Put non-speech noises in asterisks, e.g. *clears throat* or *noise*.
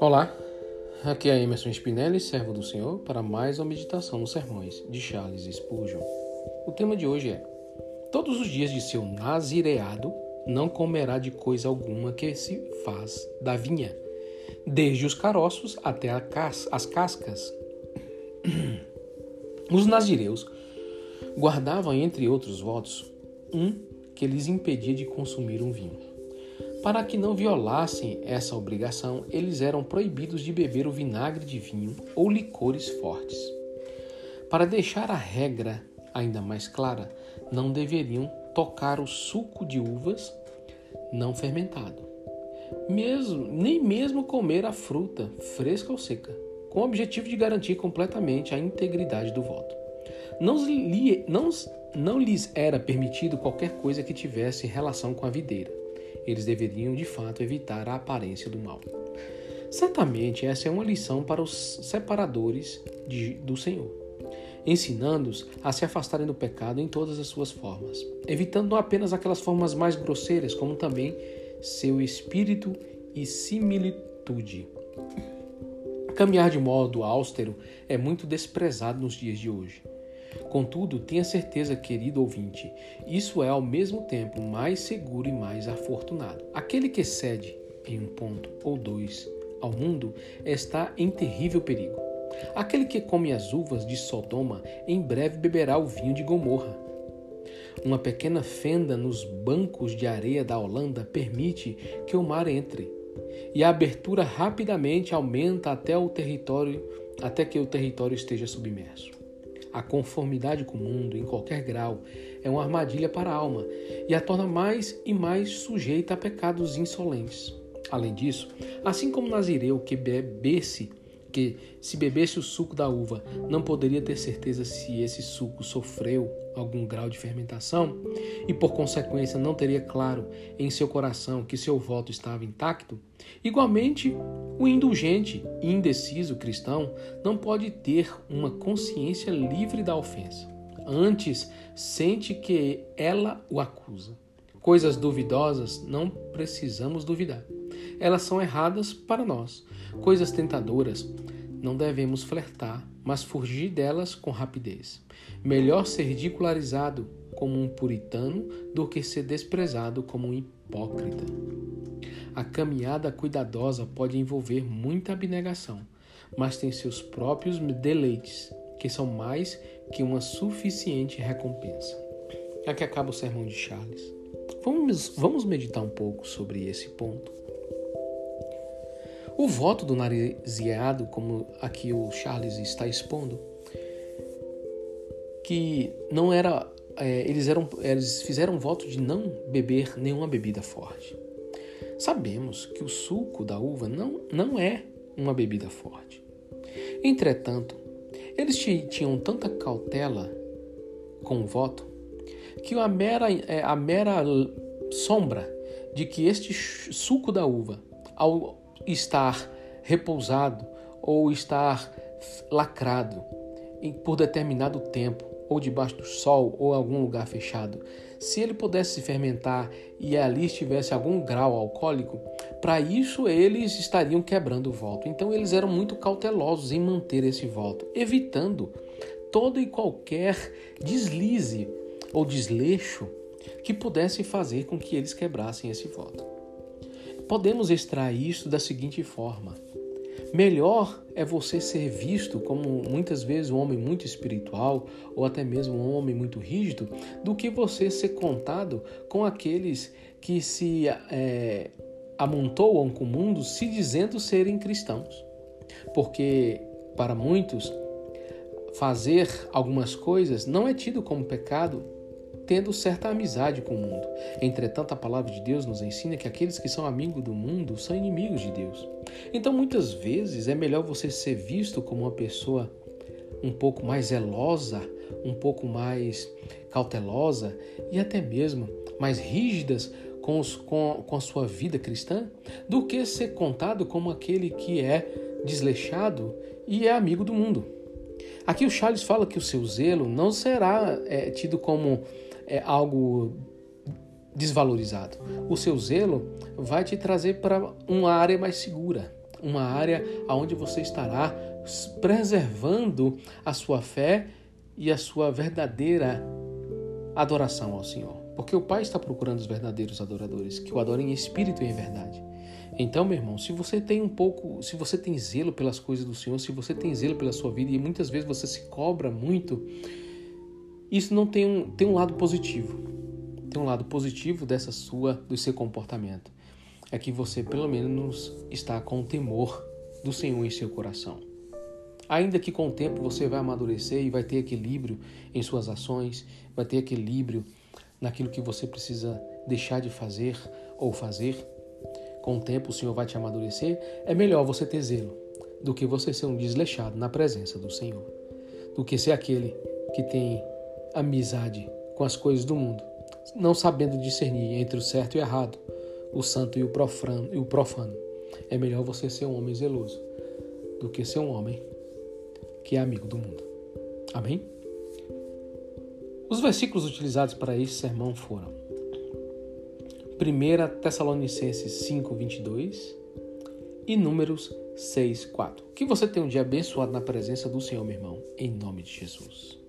Olá, aqui é Emerson Spinelli, servo do Senhor, para mais uma meditação nos sermões de Charles Spurgeon. O tema de hoje é: Todos os dias de seu nazireado não comerá de coisa alguma que se faz da vinha, desde os caroços até as cascas. *clears throat* Os nazireus guardavam, entre outros votos, um que lhes impedia de consumir um vinho. Para que não violassem essa obrigação, eles eram proibidos de beber o vinagre de vinho ou licores fortes. Para deixar a regra ainda mais clara, não deveriam tocar o suco de uvas não fermentado. Mesmo, nem mesmo comer a fruta, fresca ou seca, com o objetivo de garantir completamente a integridade do voto. Não, não, não lhes era permitido qualquer coisa que tivesse relação com a videira eles deveriam de fato evitar a aparência do mal. Certamente essa é uma lição para os separadores de, do Senhor, ensinando-os a se afastarem do pecado em todas as suas formas, evitando não apenas aquelas formas mais grosseiras, como também seu espírito e similitude. Caminhar de modo austero é muito desprezado nos dias de hoje. Contudo, tenha certeza, querido ouvinte, isso é ao mesmo tempo mais seguro e mais afortunado. Aquele que cede em um ponto ou dois ao mundo está em terrível perigo. Aquele que come as uvas de Sodoma em breve beberá o vinho de Gomorra. Uma pequena fenda nos bancos de areia da Holanda permite que o mar entre, e a abertura rapidamente aumenta até o território, até que o território esteja submerso. A conformidade com o mundo, em qualquer grau, é uma armadilha para a alma e a torna mais e mais sujeita a pecados insolentes. Além disso, assim como Nazireu que bebesse que, se bebesse o suco da uva, não poderia ter certeza se esse suco sofreu algum grau de fermentação e, por consequência, não teria claro em seu coração que seu voto estava intacto, igualmente, o indulgente e indeciso cristão não pode ter uma consciência livre da ofensa. Antes, sente que ela o acusa. Coisas duvidosas não precisamos duvidar. Elas são erradas para nós. Coisas tentadoras não devemos flertar, mas fugir delas com rapidez. Melhor ser ridicularizado como um puritano do que ser desprezado como um hipócrita. A caminhada cuidadosa pode envolver muita abnegação, mas tem seus próprios deleites, que são mais que uma suficiente recompensa. Aqui acaba o sermão de Charles. Vamos, vamos meditar um pouco sobre esse ponto. O voto do narizeado, como aqui o Charles está expondo, que não era. É, eles, eram, eles fizeram voto de não beber nenhuma bebida forte. Sabemos que o suco da uva não, não é uma bebida forte. Entretanto, eles tinham tanta cautela com o voto que a mera, é, a mera sombra de que este suco da uva, ao estar repousado ou estar lacrado por determinado tempo, ou debaixo do sol, ou em algum lugar fechado, se ele pudesse se fermentar e ali estivesse algum grau alcoólico, para isso eles estariam quebrando o voto. Então eles eram muito cautelosos em manter esse voto, evitando todo e qualquer deslize ou desleixo que pudesse fazer com que eles quebrassem esse voto. Podemos extrair isso da seguinte forma: melhor é você ser visto como muitas vezes um homem muito espiritual ou até mesmo um homem muito rígido, do que você ser contado com aqueles que se é, amontoam com o mundo se dizendo serem cristãos. Porque para muitos, fazer algumas coisas não é tido como pecado tendo certa amizade com o mundo. Entretanto, a palavra de Deus nos ensina que aqueles que são amigos do mundo são inimigos de Deus. Então, muitas vezes é melhor você ser visto como uma pessoa um pouco mais zelosa, um pouco mais cautelosa e até mesmo mais rígidas com, os, com, com a sua vida cristã, do que ser contado como aquele que é desleixado e é amigo do mundo. Aqui o Charles fala que o seu zelo não será é, tido como é algo desvalorizado. O seu zelo vai te trazer para uma área mais segura, uma área onde você estará preservando a sua fé e a sua verdadeira adoração ao Senhor. Porque o Pai está procurando os verdadeiros adoradores, que o adorem em espírito e em verdade. Então, meu irmão, se você tem um pouco, se você tem zelo pelas coisas do Senhor, se você tem zelo pela sua vida e muitas vezes você se cobra muito, isso não tem um, tem um lado positivo. Tem um lado positivo dessa sua, do seu comportamento. É que você pelo menos está com o temor do Senhor em seu coração. Ainda que com o tempo você vai amadurecer e vai ter equilíbrio em suas ações, vai ter equilíbrio naquilo que você precisa deixar de fazer ou fazer. Com o tempo o Senhor vai te amadurecer. É melhor você ter zelo do que você ser um desleixado na presença do Senhor, do que ser aquele que tem amizade com as coisas do mundo, não sabendo discernir entre o certo e o errado, o santo e o profano. E o profano. É melhor você ser um homem zeloso do que ser um homem que é amigo do mundo. Amém? Os versículos utilizados para este sermão foram 1 Tessalonicenses 5, 22 e Números 6, 4. Que você tenha um dia abençoado na presença do Senhor, meu irmão, em nome de Jesus.